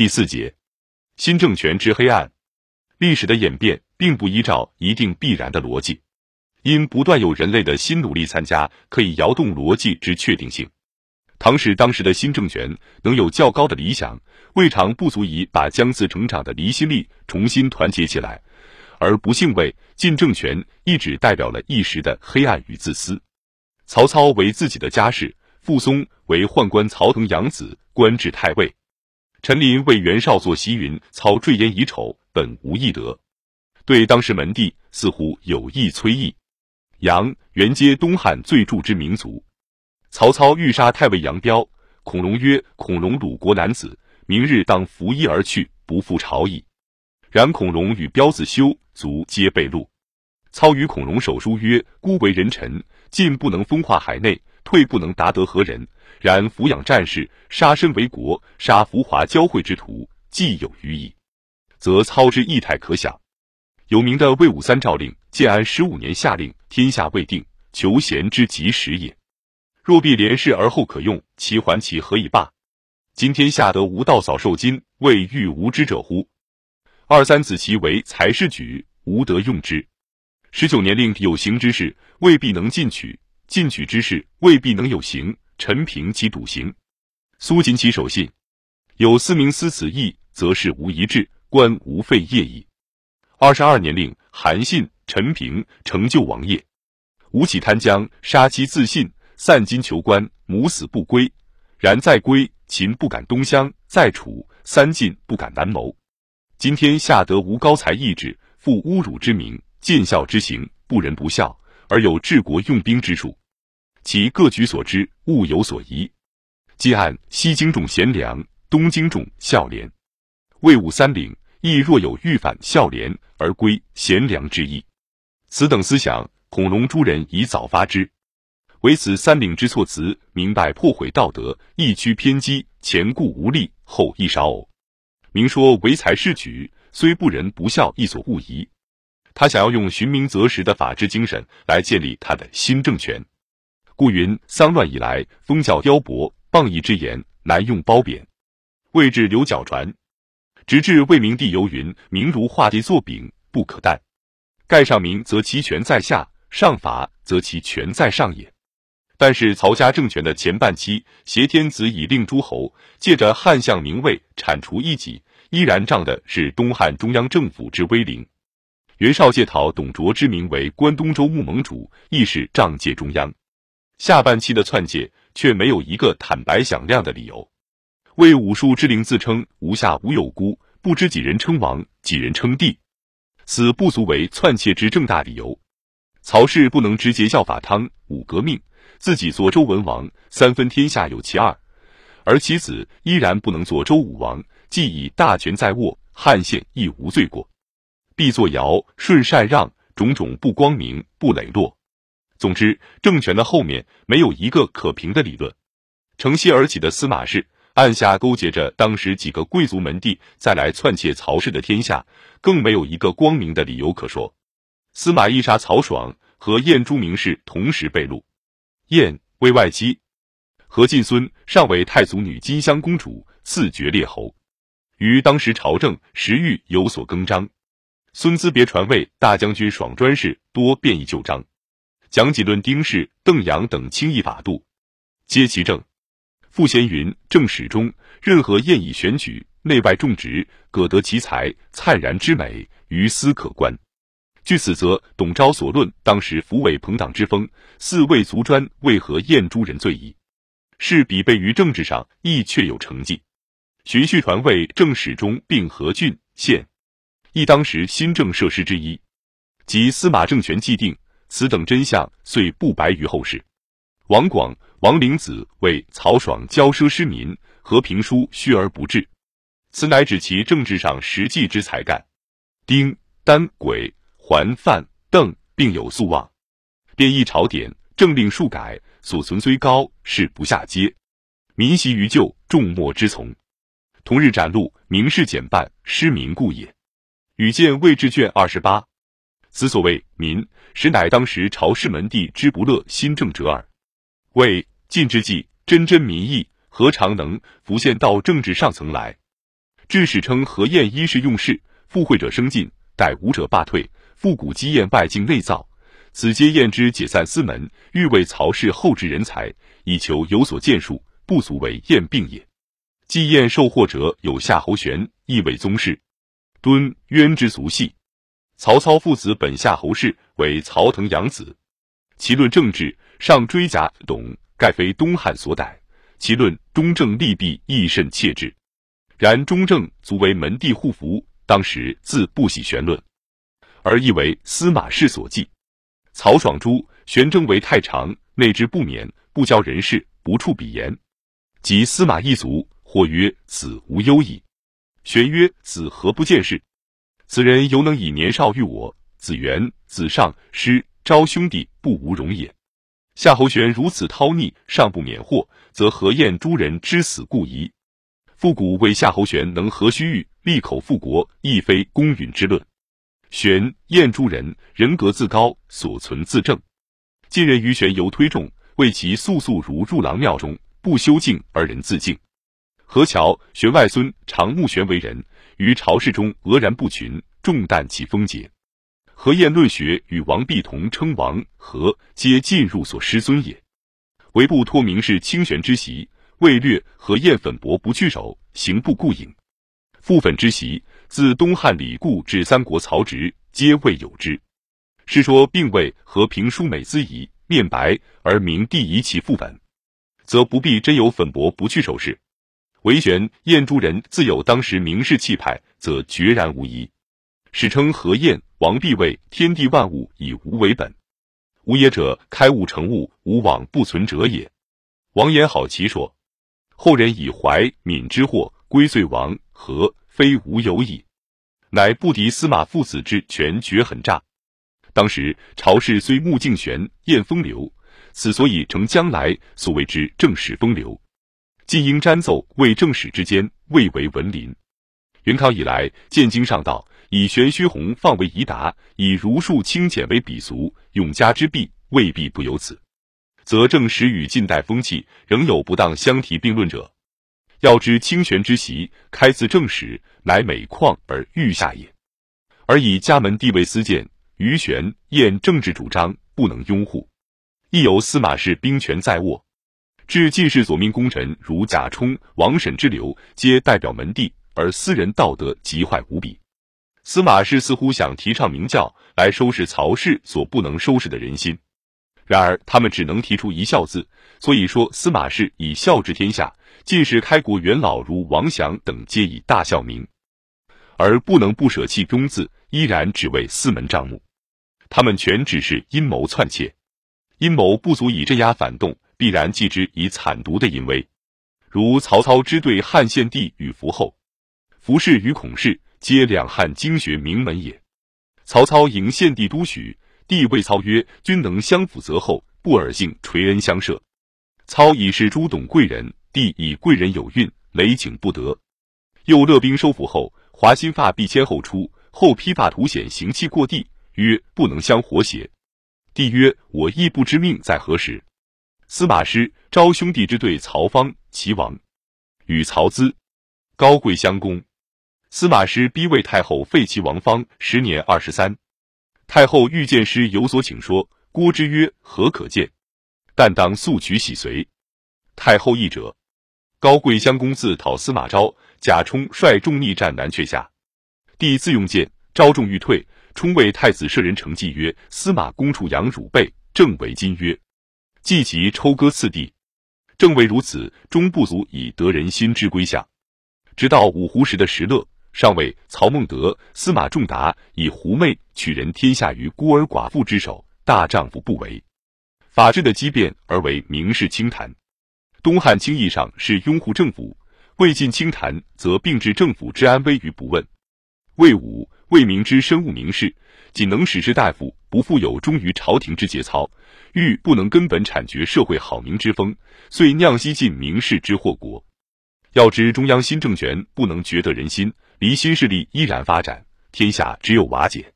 第四节，新政权之黑暗。历史的演变并不依照一定必然的逻辑，因不断有人类的新努力参加，可以摇动逻辑之确定性。唐使当时的新政权能有较高的理想，未尝不足以把将自成长的离心力重新团结起来，而不幸为晋政权一直代表了一时的黑暗与自私。曹操为自己的家世，傅松为宦官曹腾养子，官至太尉。陈琳为袁绍做袭云，操坠烟以丑，本无义德，对当时门第似乎有意催意。杨、袁皆东汉最著之民族。曹操欲杀太尉杨彪，孔融曰：“孔融鲁国男子，明日当拂衣而去，不复朝矣。”然孔融与彪子休卒皆被戮。操与孔融手书曰：“孤为人臣，进不能风化海内，退不能达得何人？”然抚养战士，杀身为国，杀浮华交汇之徒，既有余矣，则操之意态可想。有名的魏武三诏令，建安十五年下令，天下未定，求贤之及时也。若必连事而后可用，其还其何以罢？今天下得无道扫受金，未欲无知者乎？二三子其为才士举，无得用之。十九年令有行之事，未必能进取；进取之事，未必能有行。陈平其笃行，苏秦其守信。有思明思此意，则事无一志，官无废业矣。二十二年令韩信、陈平成就王业。吴起贪将，杀妻自尽，散金求官，母死不归。然再归，秦不敢东乡；再楚，三晋不敢南谋。今天下得无高才义志，负侮辱之名，见孝之行，不仁不孝，而有治国用兵之术。其各举所知，物有所疑。既按西京重贤良，东京重孝廉，魏武三领亦若有欲反孝廉而归贤良之意。此等思想，孔融诸人已早发之。唯此三领之措辞，明白破毁道德，一趋偏激，前顾无力，后亦少偶。明说唯才是举，虽不仁不孝，亦所勿疑。他想要用循名择实的法治精神来建立他的新政权。故云：丧乱以来，风教雕薄，谤义之言难用褒贬。未至留脚传，直至魏明帝游云：明如画地作饼，不可啖。盖上明，则其权在下；上法，则其权在上也。但是曹家政权的前半期，挟天子以令诸侯，借着汉相名位铲除异己，依然仗的是东汉中央政府之威灵。袁绍借讨董卓之名为关东州牧盟主，亦是仗借中央。下半期的篡界却没有一个坦白响亮的理由，为武术之灵自称无下无有孤，不知几人称王，几人称帝，此不足为篡窃之正大理由。曹氏不能直接效法汤武革命，自己做周文王，三分天下有其二，而其子依然不能做周武王，既已大权在握，汉献亦无罪过，必作尧舜禅让，种种不光明不磊落。总之，政权的后面没有一个可凭的理论。乘隙而起的司马氏暗下勾结着当时几个贵族门第，再来篡窃曹氏的天下，更没有一个光明的理由可说。司马懿杀曹爽和燕朱明氏同时被戮，燕为外戚，何进孙上为太祖女金香公主，赐爵列侯，于当时朝政时欲有所更张。孙资别传位大将军爽专事多变异旧章。蒋济论、丁氏、邓阳等轻易法度，皆其政。傅贤云：正史中任何宴以选举，内外种植，各得其才，灿然之美，于斯可观。据此，则董昭所论当时扶伪朋党之风，四魏族专为何宴诸人罪矣？是比备于政治上，亦确有成绩。循序传位，正史中并何郡县，亦当时新政设施之一。即司马政权既定。此等真相遂不白于后世。王广、王陵子为曹爽骄奢失民，和平书虚而不至，此乃指其政治上实际之才干。丁、丹、癸、桓、范、邓并有素望，变异朝典，政令数改，所存虽高，事不下阶，民习于旧，众莫之从。同日展录，明示简办，失民故也。与见魏志卷二十八。此所谓民，实乃当时朝氏门第之不乐新政者耳。为晋之际，真真民意，何尝能浮现到政治上层来？致使称何晏一是用事，附会者生进，待武者罢退，复古积晏外境内造。此皆晏之解散司门，欲为曹氏后置人才，以求有所建树，不足为晏病也。既晏受祸者有夏侯玄，亦为宗室。敦渊之族系。曹操父子本夏侯氏，为曹腾养子。其论政治，上追甲董，盖非东汉所逮。其论中正利弊，亦甚切之。然中正足为门第护符，当时自不喜玄论，而亦为司马氏所记。曹爽诛，玄征为太常，内之不免，不教人事，不处笔言。及司马一族，或曰：“子无忧矣。”玄曰：“子何不见事？此人犹能以年少遇我，子元、子尚、师昭兄弟不无容也。夏侯玄如此韬逆，尚不免祸，则何晏诸人之死故矣。复古为夏侯玄能何须臾，立口复国，亦非公允之论。玄、晏诸人人格自高，所存自正。近人于玄尤推重，谓其速速如入郎庙中，不修静而人自静。何乔，玄外孙，常慕玄为人，于朝事中俄然不群，重担其风节。何晏论学与王弼同称王何，皆进入所师尊也。唯不托名士清玄之习，未略何晏粉薄不去手，行不顾影。复粉之习，自东汉李固至三国曹植，皆未有之。是说并未和平书美姿仪，面白而明帝遗其复粉，则不必真有粉薄不去手事。唯玄、晏诸人自有当时名士气派，则决然无疑。史称何晏、王弼谓天地万物以无为本，无也者开物成物，无往不存者也。王言好奇说，后人以怀敏之祸归罪王何，非无有矣。乃不敌司马父子之权绝狠诈。当时朝事虽穆敬玄、晏风流，此所以成将来所谓之正史风流。晋应瞻奏为正史之间，未为文林。元康以来，渐经上道，以玄虚弘放为仪达，以儒术清简为鄙俗，永嘉之弊未必不由此。则正史与近代风气仍有不当相提并论者。要知清玄之习，开自正史，乃每况而愈下也。而以家门地位私见，于玄、厌政治主张不能拥护，亦有司马氏兵权在握。至进士所命功臣如贾充、王审之流，皆代表门第，而私人道德极坏无比。司马氏似乎想提倡明教来收拾曹氏所不能收拾的人心，然而他们只能提出一孝字，所以说司马氏以孝治天下。进士开国元老如王祥等皆以大孝名，而不能不舍弃忠字，依然只为四门账目。他们全只是阴谋篡窃，阴谋不足以镇压反动。必然继之以惨毒的淫威，如曹操之对汉献帝与伏后，伏氏与孔氏皆两汉经学名门也。曹操迎献帝都许，帝谓操曰：“君能相辅则后，不尔幸垂恩相赦。”操以是诸董贵人，帝以贵人有孕，累请不得。又勒兵收服后，华新发必先后出，后披发图显行气过地，曰：“不能相活邪？”帝曰：“我亦不知命在何时。”司马师昭兄弟之对曹芳、齐王，与曹资、高贵相攻。司马师逼魏太后废齐王方，时年二十三。太后欲见师有所请说，郭之曰：“何可见？但当速取喜随。”太后议者，高贵相公自讨司马昭，贾充率众逆战南阙下，帝自用剑，昭众欲退，充为太子舍人成计曰：“司马公处养汝辈，正为今曰。”既即抽割次第，正为如此，终不足以得人心之归向。直到五胡时的石勒，上尉曹孟德、司马仲达以狐媚取人天下于孤儿寡妇之手，大丈夫不为。法治的畸变而为名士清谈。东汉轻易上是拥护政府，魏晋清谈则并置政府之安危于不问。魏武、魏明之深恶名士，仅能使士大夫不负有忠于朝廷之节操。欲不能根本铲绝社会好民之风，遂酿西晋名士之祸国。要知中央新政权不能决得人心，离心势力依然发展，天下只有瓦解。